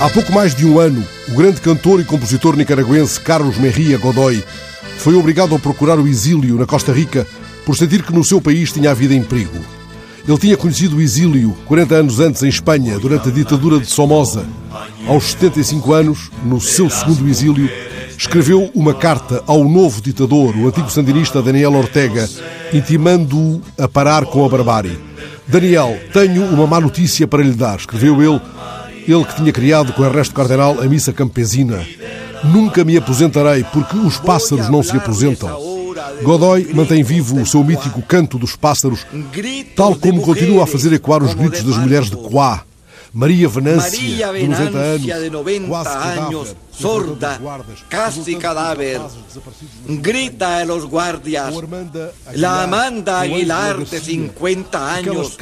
Há pouco mais de um ano, o grande cantor e compositor nicaragüense Carlos Merria Godoy foi obrigado a procurar o exílio na Costa Rica por sentir que no seu país tinha a vida em perigo. Ele tinha conhecido o exílio 40 anos antes em Espanha, durante a ditadura de Somoza. Aos 75 anos, no seu segundo exílio, escreveu uma carta ao novo ditador, o antigo sandinista Daniel Ortega, intimando-o a parar com a barbárie. Daniel, tenho uma má notícia para lhe dar, escreveu ele, ele que tinha criado com o resto cardenal a missa campesina. Nunca me aposentarei, porque os pássaros não se aposentam. Godoy mantém vivo o seu mítico canto dos pássaros, tal como continua a fazer ecoar os gritos das mulheres de Coá. Maria Venância, de 90 anos, quase años, sorda, casi cadáver, grita a los guardias. La Amanda Aguilar, de 50 años,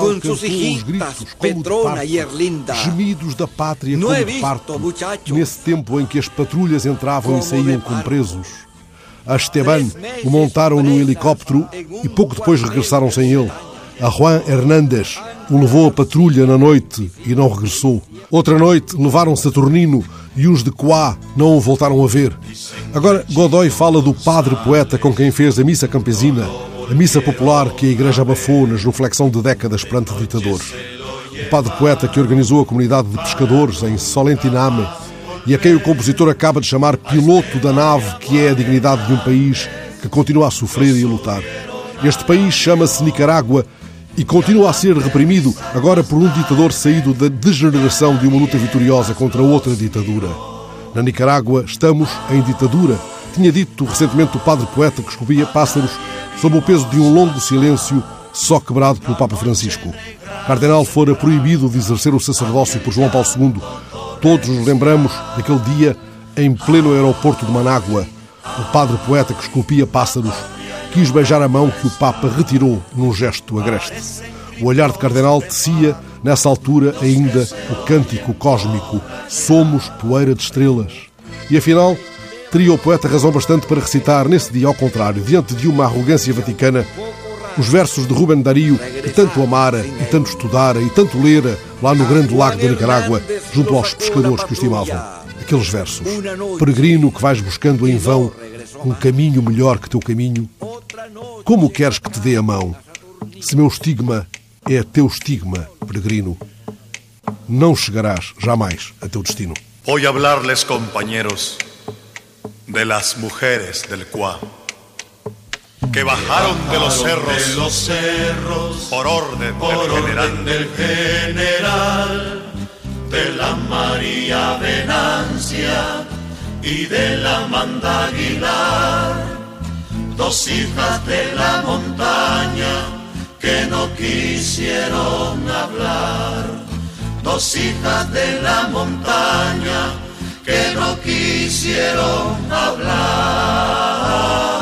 con sus hijitas, Petrona y Erlinda. Gemidos da pátria como de parto, nesse tempo em que as patrulhas entravam e saíam com presos a Esteban o montaram num helicóptero e pouco depois regressaram sem ele. A Juan Hernández o levou a patrulha na noite e não regressou. Outra noite levaram Saturnino e os de Coá não o voltaram a ver. Agora Godoy fala do padre poeta com quem fez a missa campesina, a missa popular que a Igreja abafou na genuflexão de décadas perante ditadores. O padre poeta que organizou a comunidade de pescadores em Solentiname e a quem o compositor acaba de chamar piloto da nave que é a dignidade de um país que continua a sofrer e a lutar. Este país chama-se Nicarágua e continua a ser reprimido agora por um ditador saído da degeneração de uma luta vitoriosa contra outra ditadura. Na Nicarágua estamos em ditadura, tinha dito recentemente o padre poeta que escovia pássaros sob o peso de um longo silêncio só quebrado pelo Papa Francisco. Cardenal fora proibido de exercer o sacerdócio por João Paulo II, Todos nos lembramos daquele dia em pleno aeroporto de Manágua. O padre poeta que esculpia pássaros quis beijar a mão que o Papa retirou num gesto agreste. O olhar de cardenal tecia, nessa altura, ainda o cântico cósmico: Somos poeira de estrelas. E afinal, teria o poeta razão bastante para recitar, nesse dia ao contrário, diante de uma arrogância vaticana, os versos de Rubem Dario, que tanto amara e tanto estudara e tanto lera lá no grande lago da Nicarágua, junto aos pescadores que o estimavam. Aqueles versos: Peregrino que vais buscando em vão um caminho melhor que teu caminho, como queres que te dê a mão? Se meu estigma é teu estigma, peregrino, não chegarás jamais a teu destino. Voy a hablarles, compañeros, de las mujeres del Cuá. que bajaron de los cerros, los cerros por orden, por del, general. orden del general de la María Venancia y de la Manda Aguilar, dos hijas de la montaña que no quisieron hablar, dos hijas de la montaña que no quisieron hablar.